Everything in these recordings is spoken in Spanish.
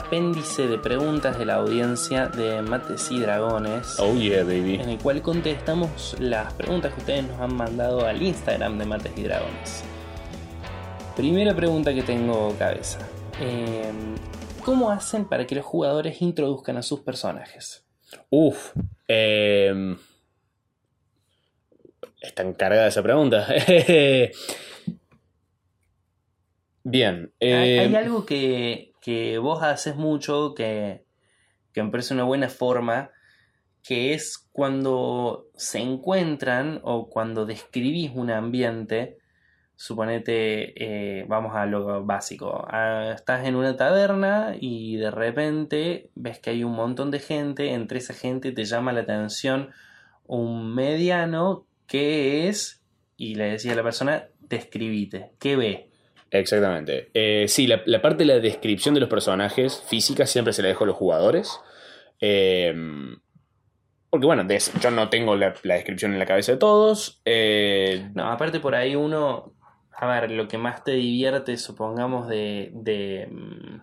apéndice de preguntas de la audiencia de Mates y Dragones. Oh yeah, baby. En el cual contestamos las preguntas que ustedes nos han mandado al Instagram de Mates y Dragones. Primera pregunta que tengo cabeza. Eh, ¿Cómo hacen para que los jugadores introduzcan a sus personajes? Uf. Eh, está encargada esa pregunta. Bien. Hay, hay algo que, que vos haces mucho que, que me parece una buena forma, que es cuando se encuentran o cuando describís un ambiente, suponete, eh, vamos a lo básico, ah, estás en una taberna y de repente ves que hay un montón de gente, entre esa gente te llama la atención un mediano que es, y le decía a la persona, describite, ¿qué ve? Exactamente. Eh, sí, la, parte de la descripción de los personajes física siempre se la dejo a los jugadores. Eh, porque bueno, yo no tengo la, la descripción en la cabeza de todos. Eh, No, aparte por ahí uno, a ver, lo que más te divierte, supongamos, de, de, mm,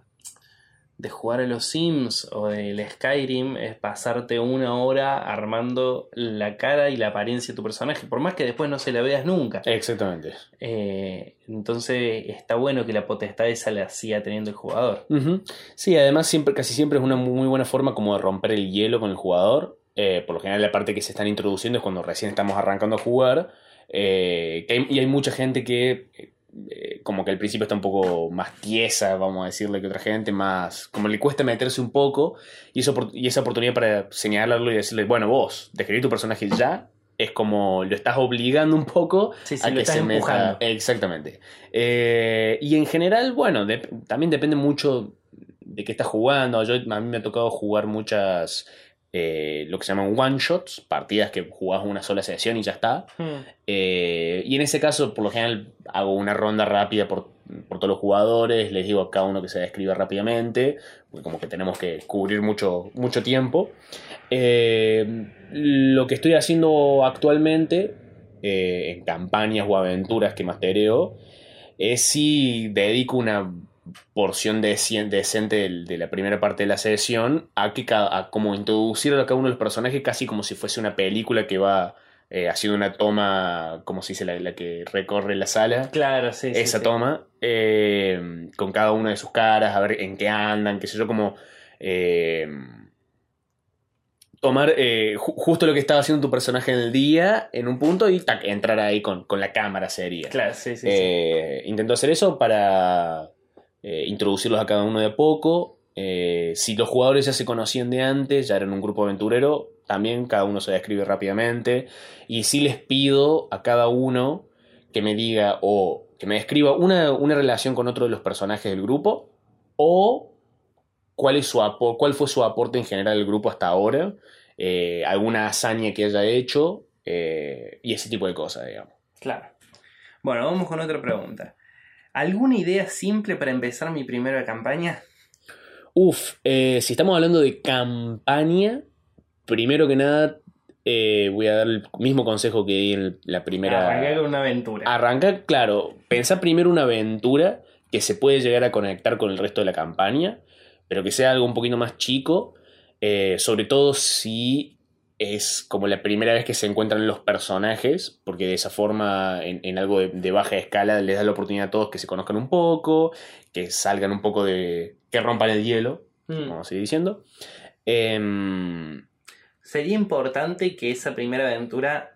de jugar a los Sims o del Skyrim es pasarte una hora armando la cara y la apariencia de tu personaje, por más que después no se la veas nunca. exactamente. Eh, entonces está bueno que la potestad esa la siga teniendo el jugador. Sí, además siempre, casi siempre es una muy buena forma como de romper el hielo con el jugador. Eh, por lo general la parte que se están introduciendo es cuando recién estamos arrancando a jugar. Eh, y hay mucha gente que eh, como que al principio está un poco más tiesa, vamos a decirle, que otra gente, más como le cuesta meterse un poco. Y, eso, y esa oportunidad para señalarlo y decirle, bueno, vos, describir tu personaje ya. Es como lo estás obligando un poco Sí, sí, a lo que estás se meta. empujando. Exactamente. Eh, y en general, bueno, también depende mucho de qué estás jugando. Yo, a mí me ha tocado jugar muchas, eh, lo que se llaman one shots, partidas que jugás una sola sesión y ya está. Hmm. Eh, y en ese caso, por lo general, hago una ronda rápida por, por todos los jugadores, les digo a cada uno que se describa rápidamente, porque como que tenemos que cubrir mucho, mucho tiempo. Eh, lo que estoy haciendo actualmente, en campañas o aventuras que mastereo, es si dedico una porción decente de la primera parte de la sesión a que a como introducir a cada uno de los personajes casi como si fuese una película que va eh, haciendo una toma, como se dice, la, la que recorre la sala. Claro, sí. Esa sí. toma, eh, con cada una de sus caras, a ver en qué andan, qué sé yo, como eh, tomar ju- justo lo que estaba haciendo tu personaje en el día, en un punto, y tac, entrar ahí con, con la cámara sería. Claro, sí, sí. sí. Intento hacer eso para eh, introducirlos a cada uno de a poco. Eh, si los jugadores ya se conocían de antes, ya eran un grupo aventurero, también cada uno se describe rápidamente. Y sí les pido a cada uno que me diga o que me describa una, una relación con otro de los personajes del grupo o cuál, es su cuál fue su aporte en general al grupo hasta ahora, eh, alguna hazaña que haya hecho y ese tipo de cosas, digamos. Claro. Bueno, vamos con otra pregunta. ¿Alguna idea simple para empezar mi primera campaña? Uf, eh, si estamos hablando de campaña, primero que nada eh, voy a dar el mismo consejo que di en la primera... Arrancar con una aventura. Arrancar, claro, pensar primero una aventura que se puede llegar a conectar con el resto de la campaña, pero que sea algo un poquito más chico, eh, sobre todo si es como la primera vez que se encuentran los personajes, porque de esa forma, en, en algo de, de baja escala, les da la oportunidad a todos que se conozcan un poco, que salgan un poco de... que rompan el hielo, Mm. a seguir diciendo. Em, Sería importante que esa primera aventura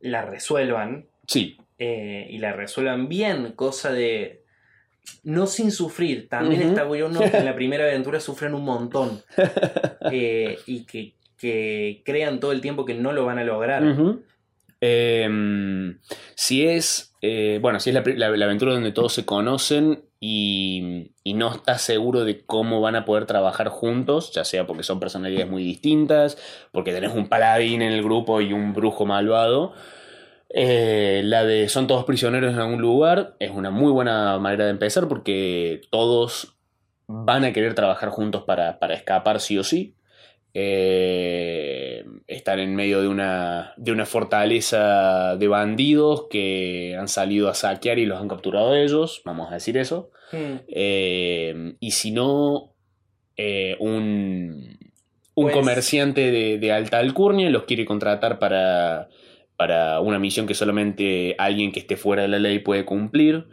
la resuelvan sí, eh, y la resuelvan bien, cosa de no sin sufrir. También está bueno que en la primera aventura sufran un montón eh, y que, que crean todo el tiempo que no lo van a lograr. Em, si es, eh, bueno, si es la, pri- la- la aventura donde todos se conocen y, y no estás seguro de cómo van a poder trabajar juntos, ya sea porque son personalidades muy distintas, porque tenés un paladín en el grupo y un brujo malvado, eh, la de son todos prisioneros en algún lugar es una muy buena manera de empezar porque todos van a querer trabajar juntos para, para escapar sí o sí. Eh, están en medio de una, de una fortaleza de bandidos que han salido a saquear y los han capturado ellos, vamos a decir eso. Hmm. Eh, y si no, eh, un, un Pues- comerciante de, de alta alcurnia los quiere contratar para, para una misión que solamente alguien que esté fuera de la ley puede cumplir.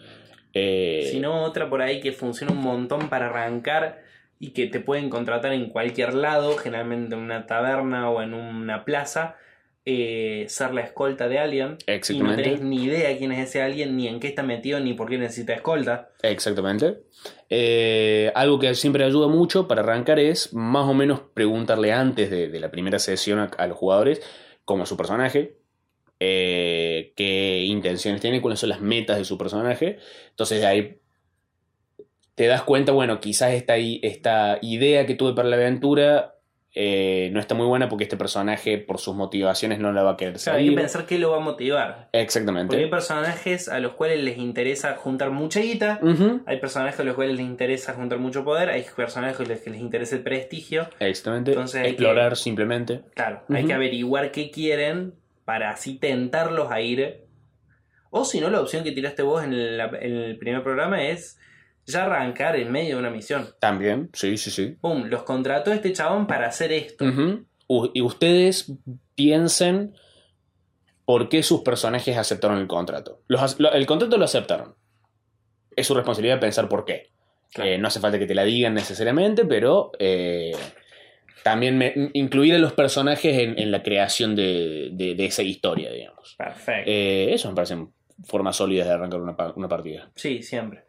Eh, Si no, otra por ahí que funciona un montón para arrancar y que te pueden contratar en cualquier lado, generalmente en una taberna o en una plaza, eh, ser la escolta de alguien. Y no Exactamente. tenés ni idea quién es ese alguien, ni en qué está metido, ni por qué necesita escolta. Exactamente. Eh, algo que siempre ayuda mucho para arrancar es más o menos preguntarle antes de, de la primera sesión a, a los jugadores cómo es su personaje, eh, qué intenciones tiene, cuáles son las metas de su personaje. Entonces de ahí te das cuenta, bueno, quizás esta, esta idea que tuve para la aventura eh, no está muy buena porque este personaje por sus motivaciones no la va a querer O sea, hay que pensar qué lo va a motivar. Exactamente. Porque hay personajes a los cuales les interesa juntar mucha guita, hay personajes a los cuales les interesa juntar mucho poder, hay personajes a los que les interesa el prestigio. Exactamente. Entonces Explorar simplemente. Claro, hay que averiguar qué quieren para así tentarlos a ir. O si no, la opción que tiraste vos en el primer programa es ya arrancar en medio de una misión. También, sí, sí, sí. Pum, los contrató este chabón para hacer esto. Y ustedes piensen por qué sus personajes aceptaron el contrato. Los ac- lo- el contrato lo aceptaron. Es su responsabilidad pensar por qué. Claro. Eh, no hace falta que te la digan necesariamente, pero eh, también me- incluir a los personajes en, en la creación de, de- de esa historia, digamos. Perfecto. Eh, eso me parecen formas sólidas de arrancar una, una partida. Sí, siempre.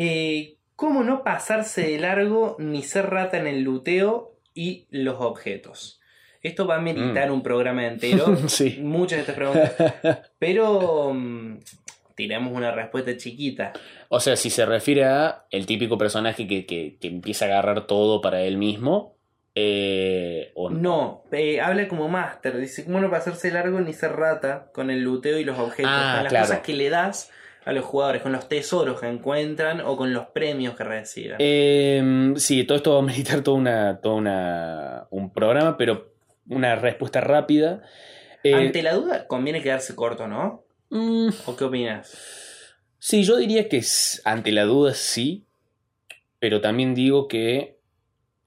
Eh, ¿Cómo no pasarse de largo ni ser rata en el luteo y los objetos? Esto va a meritar un programa entero. sí. Muchas de estas preguntas. Pero mm, tiramos una respuesta chiquita. O sea, si se refiere a el típico personaje que, que- que empieza a agarrar todo para él mismo, eh, o No, eh, habla como máster. Dice, ¿cómo no pasarse largo ni ser rata con el luteo y los objetos? Ah, las claro. cosas que le das a los jugadores, con los tesoros que encuentran o con los premios que reciben. Eh, sí, todo esto va a meditar todo, una, todo una, un programa, pero una respuesta rápida. Eh, Ante la duda, conviene quedarse corto, ¿no? mm, ¿O qué opinas? sí, yo diría que ante la duda sí, pero también digo que,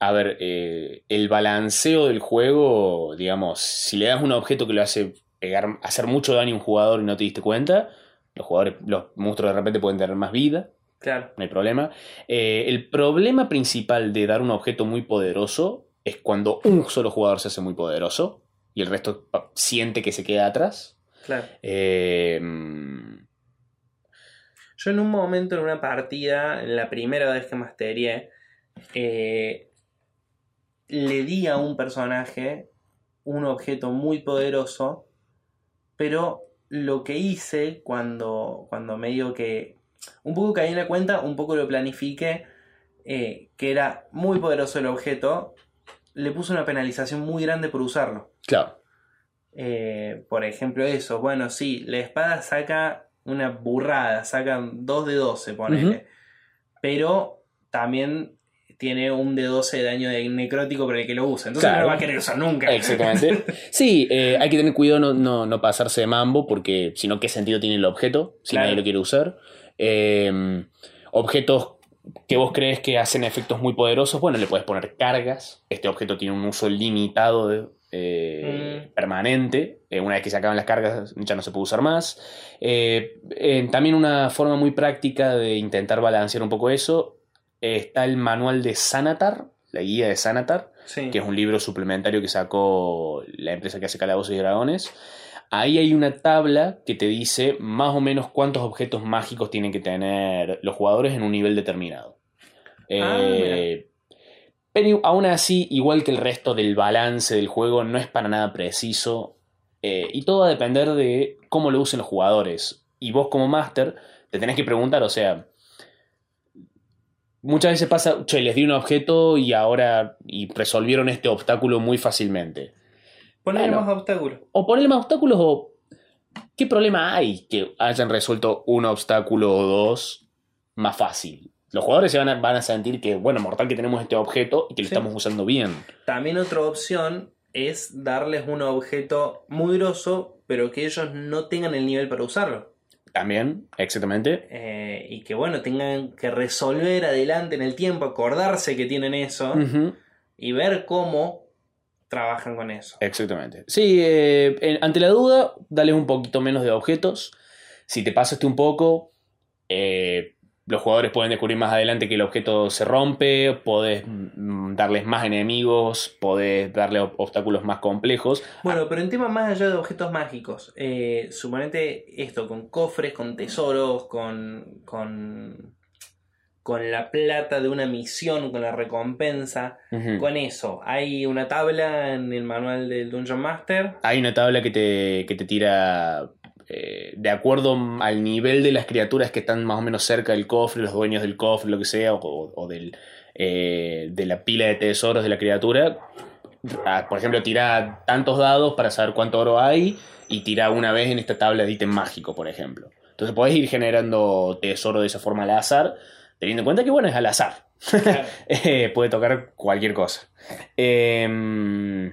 a ver, eh, el balanceo del juego, digamos, si le das un objeto que lo hace pegar, hacer mucho daño a un jugador y no te diste cuenta, los jugadores, los monstruos de repente pueden tener más vida. Claro. no hay problema. Eh, el problema principal de dar un objeto muy poderoso es cuando un solo jugador se hace muy poderoso y el resto siente que se queda atrás. Claro. Eh, Yo en un momento, en una partida, la primera vez que masterié, eh, le di a un personaje un objeto muy poderoso, pero lo que hice cuando, cuando me digo que un poco caí en la cuenta, un poco lo planifiqué, eh, que era muy poderoso el objeto, le puse una penalización muy grande por usarlo. claro. Eh, por ejemplo, eso. Bueno, sí, la espada saca una burrada, saca 2 de 12, ponele. Pero también tiene un de 12 de daño de necrótico para el que lo usa. Entonces Claro. no lo va a querer usar nunca. Exactamente. Sí, eh, hay que tener cuidado no, no, no pasarse de mambo porque si no, ¿qué sentido tiene el objeto si Claro. nadie lo quiere usar? Eh, objetos que vos crees que hacen efectos muy poderosos, bueno, le puedes poner cargas. Este objeto tiene un uso limitado de- eh, Mm. permanente. Eh, una vez que se acaban las cargas ya no se puede usar más. Eh, también una forma muy práctica de intentar balancear un poco eso eh, está el manual de Sanatar, la guía de Sanatar Sí. que es un libro suplementario que sacó la empresa que hace Calabozos y Dragones. Ahí hay una tabla que te dice más o menos cuántos objetos mágicos tienen que tener los jugadores en un nivel determinado. Ah, Eh, pero aún así, igual que el resto del balance del juego, no es para nada preciso. eh, y todo va a depender de cómo lo usen los jugadores. Y vos como máster te tenés que preguntar, o sea, muchas veces pasa, che, les di un objeto y ahora y resolvieron este obstáculo muy fácilmente. Ponerle bueno. más obstáculos. O ponerle más obstáculos o ¿qué problema hay que hayan resuelto un obstáculo o dos más fácil? los jugadores se van a, van a sentir que, bueno, mortal que tenemos este objeto y que lo Sí. estamos usando bien. También otra opción es darles un objeto muy grosso, pero que ellos no tengan el nivel para usarlo. También, exactamente. Eh, y que bueno, tengan que resolver adelante en el tiempo, acordarse que tienen eso y ver cómo trabajan con eso. Exactamente. Sí, eh, ante la duda, dale un poquito menos de objetos. Si te pasaste un poco, eh, los jugadores pueden descubrir más adelante que el objeto se rompe, podés mm, darles más enemigos, podés darle ob- obstáculos más complejos. Bueno, pero en tema más allá de objetos mágicos, eh, suponete esto, con cofres, con tesoros, con, con, con la plata de una misión, con la recompensa, con eso. Hay una tabla en el manual del Dungeon Master. Hay una tabla que te, que te tira eh, de acuerdo al nivel de las criaturas que están más o menos cerca del cofre, los dueños del cofre, lo que sea, o, o del, eh, de la pila de tesoros de la criatura. Ah, Por ejemplo, tira tantos dados para saber cuánto oro hay y tira una vez en esta tabla de ítem mágico, por ejemplo. Entonces podés ir generando tesoro de esa forma al azar, teniendo en cuenta que, bueno, es al azar. Eh, puede tocar cualquier cosa. Em,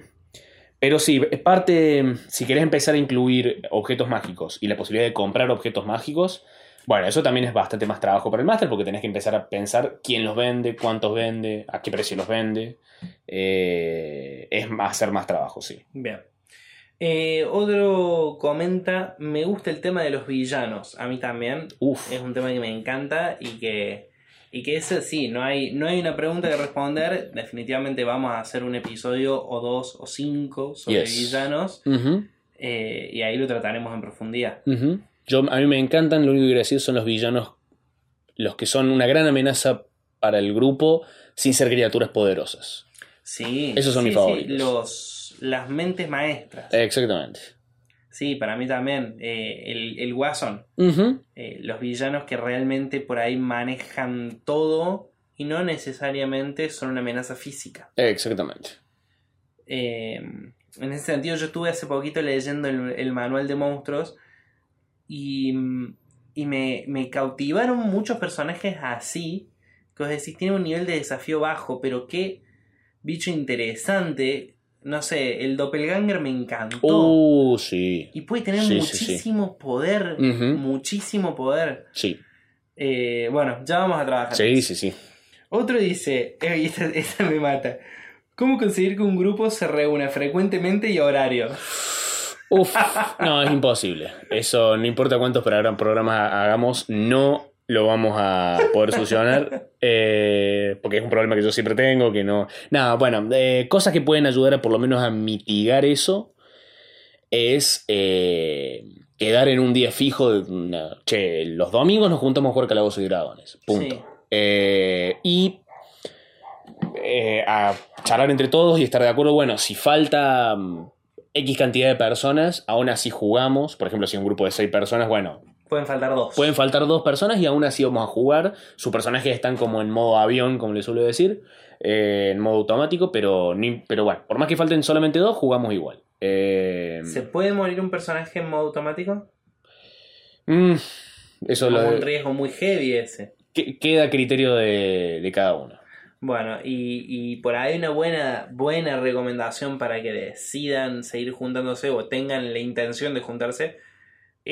pero sí, es parte, si querés empezar a incluir objetos mágicos y la posibilidad de comprar objetos mágicos, bueno, eso también es bastante más trabajo para el máster porque tenés que empezar a pensar quién los vende, cuántos vende, a qué precio los vende. Eh, es más, hacer más trabajo, sí. Bien. Eh, otro comenta, me gusta el tema de los villanos. A mí también. Uf, Es un tema que me encanta y que, y que ese sí, no hay, no hay una pregunta que responder. Definitivamente vamos a hacer un episodio o dos o cinco sobre Yes. villanos eh, y ahí lo trataremos en profundidad. Yo, a mí me encantan, lo único que quiero decir son los villanos, los que son una gran amenaza para el grupo sin ser criaturas poderosas. Sí, Esos son sí, mis sí, favoritos. los, las mentes maestras. Exactamente. Sí, para mí también. eh, el, el Guasón. Eh, los villanos que realmente por ahí manejan todo y no necesariamente son una amenaza física. Exactamente. Eh, en ese sentido, yo estuve hace poquito leyendo el, el manual de monstruos y, y me, me cautivaron muchos personajes así, que os decís, tiene un nivel de desafío bajo, pero qué bicho interesante. No sé, el doppelganger me encantó. Uh, sí. y puede tener sí, sí, sí. muchísimo poder, muchísimo poder. Sí. Eh, bueno, ya vamos a trabajar. Sí, sí, sí. Otro dice, eh, esta, esta me mata. ¿Cómo conseguir que un grupo se reúna frecuentemente y a horario? Uf, no, es imposible. Eso, no importa cuántos program- programas hagamos, no lo vamos a poder solucionar. eh, porque es un problema que yo siempre tengo, que no... Nada, bueno, eh, cosas que pueden ayudar a por lo menos a mitigar eso es eh, quedar en un día fijo de... una- che, los domingos nos juntamos a jugar Calabozos y Dragones. Punto. Sí. Eh, y eh, a charlar entre todos y estar de acuerdo, bueno, si falta mm, X cantidad de personas, aún así jugamos, por ejemplo, si un grupo de 6 personas, bueno, Pueden faltar dos. pueden faltar dos personas y aún así vamos a jugar, sus personajes están como en modo avión, como les suelo decir, eh, en modo automático, pero, ni- pero bueno, por más que falten solamente dos, jugamos igual. Eh, ¿Se puede morir un personaje en modo automático? mm, eso Es lo un riesgo muy heavy ese. que- queda a criterio de, de cada uno. Bueno, y, y por ahí una buena, buena recomendación para que decidan seguir juntándose o tengan la intención de juntarse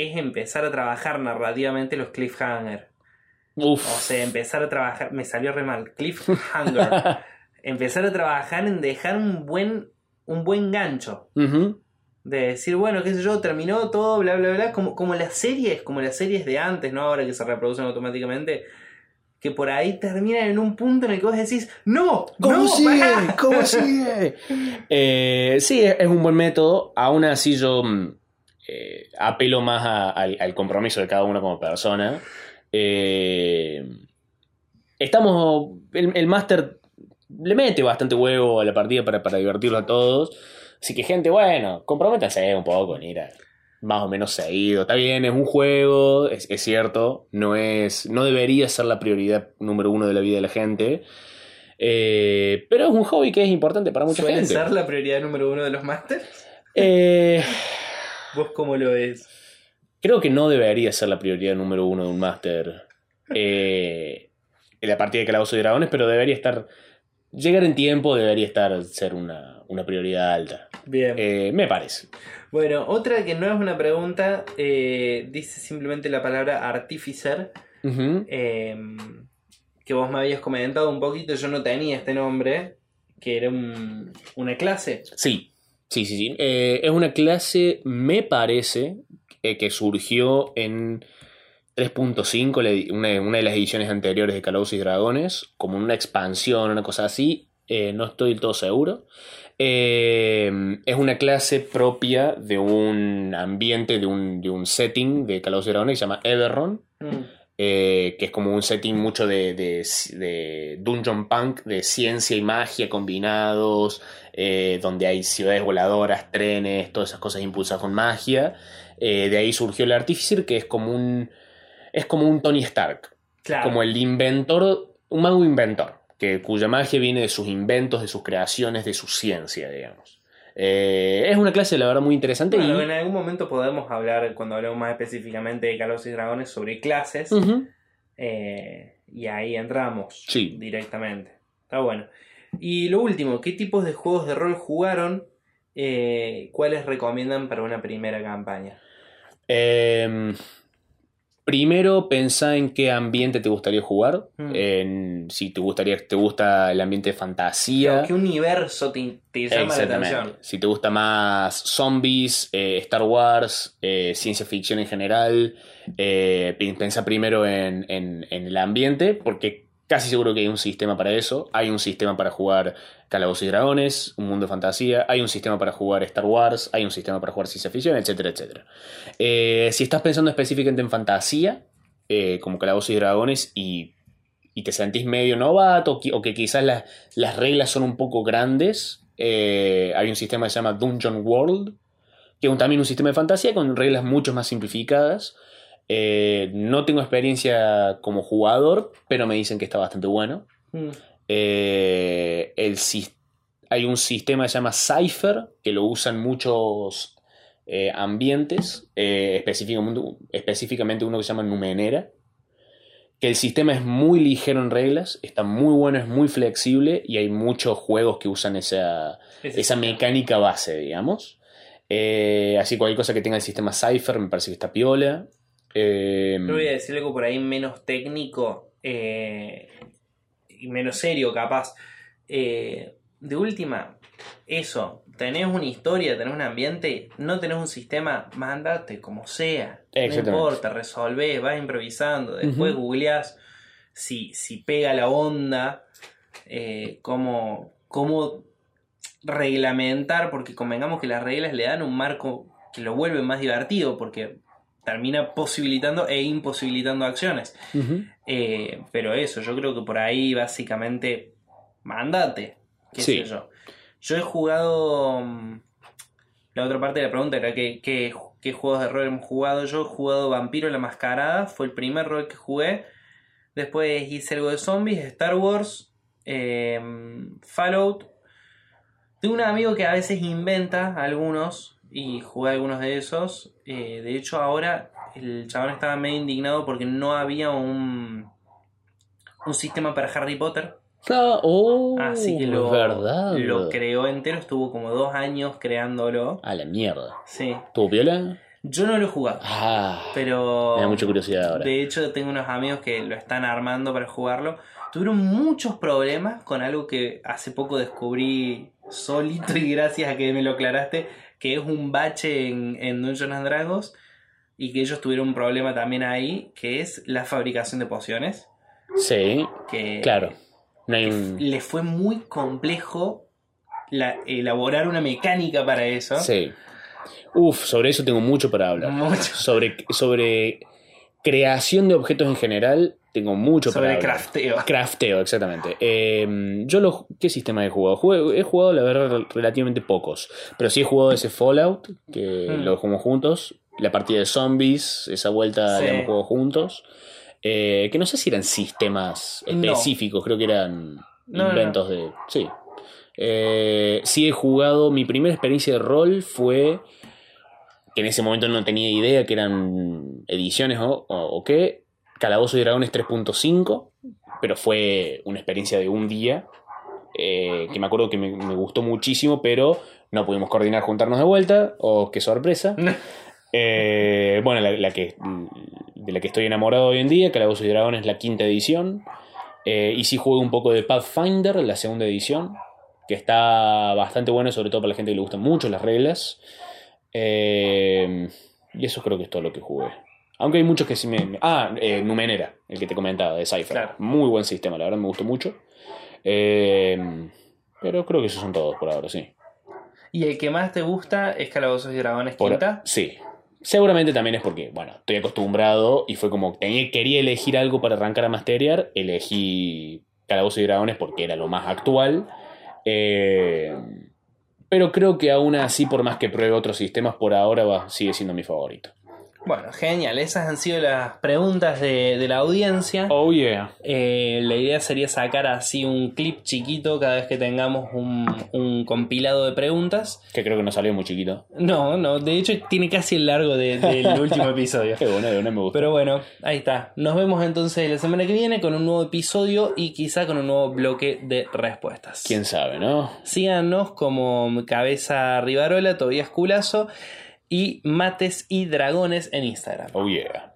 es empezar a trabajar narrativamente los cliffhanger. Uf. O sea, empezar a trabajar, me salió re mal, cliffhanger. empezar a trabajar en dejar un buen, un buen gancho. De decir, bueno, qué sé yo, terminó todo, bla, bla, bla, como, como las series, como las series de antes, ¿no? Ahora que se reproducen automáticamente, que por ahí terminan en un punto en el que vos decís, ¡No! ¿Cómo ¡No! sigue? pará". ¿Cómo sigue? Eh, sí, es es un buen método. Aún así yo mm, eh, apelo más a- al, al compromiso de cada uno como persona. Eh, estamos... El, el máster le mete bastante huevo a la partida para, para divertirlo a todos. Así que gente, bueno, comprométanse un poco en ir a- más o menos seguido. Está bien, es un juego, es, es cierto, no es, no debería ser la prioridad número uno de la vida de la gente. Eh, pero es un hobby que es importante para mucha ¿Suele gente. ser la prioridad número uno de los masters? Eh, ¿Vos cómo lo ves? creo que no debería ser la prioridad número uno de un máster. Eh, en la partida de Calabozos y Dragones, pero debería estar. Llegar en tiempo debería estar ser una, una prioridad alta. Bien. Eh, me parece. Bueno, otra que no es una pregunta, eh, dice simplemente la palabra artificer, eh, que vos me habías comentado un poquito, yo no tenía este nombre, que era un- una clase. Sí, sí, sí, sí. Eh, es una clase, me parece, eh, que surgió en 3.5, la edi- una, una de las ediciones anteriores de Calabozos y Dragones, como una expansión, una cosa así. eh, no estoy del todo seguro. Eh, es una clase propia de un ambiente, de un, de un setting de Calabozos y Dragones que se llama Everron. Mm, eh, que es como un setting mucho de, de- de Dungeon Punk, de ciencia y magia combinados, eh, donde hay ciudades voladoras, trenes, todas esas cosas impulsadas con magia. Eh, de ahí surgió el Artificer, que es como un, es como un Tony Stark, Claro. como el inventor, un mago inventor, que, cuya magia viene de sus inventos, de sus creaciones, de su ciencia, digamos. Eh, es una clase, la verdad, muy interesante. Bueno, y- en algún momento podemos hablar, cuando hablemos más específicamente de Calabozos y Dragones, sobre clases. Eh, y ahí entramos Sí. directamente. Está bueno. Y lo último, ¿qué tipos de juegos de rol jugaron? Eh, ¿Cuáles recomiendan para una primera campaña? Primero pensá en qué ambiente te gustaría jugar. Mm. En, si te gustaría, te gusta el ambiente de fantasía. ¿Qué universo te, te llama la atención? Si te gusta más zombies, eh, Star Wars, eh, ciencia ficción en general, eh, pensá primero en, en- en el ambiente, porque casi seguro que hay un sistema para eso. Hay un sistema para jugar Calabozos y Dragones, un mundo de fantasía, hay un sistema para jugar Star Wars, hay un sistema para jugar ciencia ficción, etcétera, etcétera. Eh, si estás pensando específicamente en fantasía, eh, como Calabozos y Dragones, y, te sentís medio novato, o que quizás las, las reglas son un poco grandes, eh, hay un sistema que se llama Dungeon World, que es también un sistema de fantasía con reglas mucho más simplificadas. Eh, no tengo experiencia como jugador, pero me dicen que está bastante bueno. Mm, Eh, el, hay un sistema que se llama Cypher, que lo usan muchos eh, ambientes, específicamente, específicamente uno que se llama Numenera, que el sistema es muy ligero en reglas, está muy bueno, es muy flexible y hay muchos juegos que usan esa, esa mecánica base, digamos. Así cualquier cosa que tenga el sistema Cypher me parece que está piola. Eh, Yo voy a decir algo por ahí menos técnico eh, y menos serio, capaz. Eh, de última, eso, tenés una historia, tenés un ambiente, no tenés un sistema, mándate como sea. No importa, resolvés, vas improvisando, después Ujú. googleás si, si pega la onda, eh, cómo, cómo reglamentar, porque convengamos que las reglas le dan un marco que lo vuelve más divertido, porque termina posibilitando e imposibilitando acciones. Eh, pero eso, yo creo que por ahí básicamente mandate, qué Sí. sé yo. Yo he jugado... mm, La otra parte de la pregunta era qué, qué- qué juegos de rol hemos jugado. Yo he jugado Vampiro la Mascarada, fue el primer rol que jugué. Después hice algo de zombies, Star Wars, eh, Fallout. Tengo un amigo que a veces inventa algunos y jugué algunos de esos. Eh, de hecho, ahora el chabón estaba medio indignado porque no había un, un sistema para Harry Potter. Ah, oh, Así que lo, verdad. lo creó entero, estuvo como dos años creándolo. A la mierda. Sí. ¿Tuvo piola? Yo no lo he jugado, Ah, pero... me da mucha curiosidad ahora. De hecho, tengo unos amigos que lo están armando para jugarlo. Tuvieron muchos problemas con algo que hace poco descubrí solito y gracias a que me lo aclaraste, que es un bache en, en Dungeons and Dragons y que ellos tuvieron un problema también ahí, que es la fabricación de pociones. Sí, Que claro. No hay un... les fue muy complejo la- elaborar una mecánica para eso. Sí. Uf, sobre eso tengo mucho para hablar. Mucho. Sobre, sobre creación de objetos en general, tengo mucho Sobre para crafteo. Crafteo, exactamente. Eh, yo lo, ¿Qué sistema he jugado? Jugué- he jugado, la verdad, relativamente pocos. Pero sí he jugado ese Fallout, que Mm. lo jugamos juntos. La partida de zombies, esa vuelta Sí. la hemos jugado juntos. Eh, que no sé si eran sistemas No. específicos, creo que eran No, no, inventos de... Sí. Eh, sí he jugado, mi primera experiencia de rol fue que en ese momento no tenía idea que eran ediciones o, o, o qué. Calabozo y Dragones 3.5, pero fue una experiencia de un día eh, que me acuerdo que me, me gustó muchísimo, pero no pudimos coordinar juntarnos de vuelta. Oh, qué sorpresa. Eh, bueno, la, la que, de la que estoy enamorado hoy en día, Calabozos y Dragones, es la quinta edición. Eh, y sí juego un poco de Pathfinder, la segunda edición, que está bastante bueno, sobre todo para la gente que le gustan mucho las reglas. Y eso creo que es todo lo que jugué. Aunque hay muchos que sí me... me- Ah, eh, Numenera, el que te comentaba, de Cypher. Claro. Muy buen sistema, la verdad me gustó mucho. Eh, pero creo que esos son todos por ahora, sí. ¿Y el que más te gusta es Calabozos y Dragones Por- Quinta? Sí. Seguramente también es porque, bueno, estoy acostumbrado y fue como tenía, quería elegir algo para arrancar a Masteriar. Elegí Calabozos y Dragones porque era lo más actual. Eh, pero creo que aún así, por más que pruebe otros sistemas, por ahora va, sigue siendo mi favorito. Bueno, genial. Esas han sido las preguntas de, de la audiencia. Oh yeah. Eh, la idea sería sacar así un clip chiquito cada vez que tengamos un, un compilado de preguntas. Que creo que no salió muy chiquito. No, no, de hecho tiene casi el largo de- del último episodio. Qué bueno, de bueno me gusta. Pero bueno, ahí está. Nos vemos entonces la semana que viene con un nuevo episodio y quizá con un nuevo bloque de respuestas. Quién sabe, ¿no? Síganos como Cabeza Rivarola, Tobías Culazo y Mates y Dragones en Instagram. Oh yeah.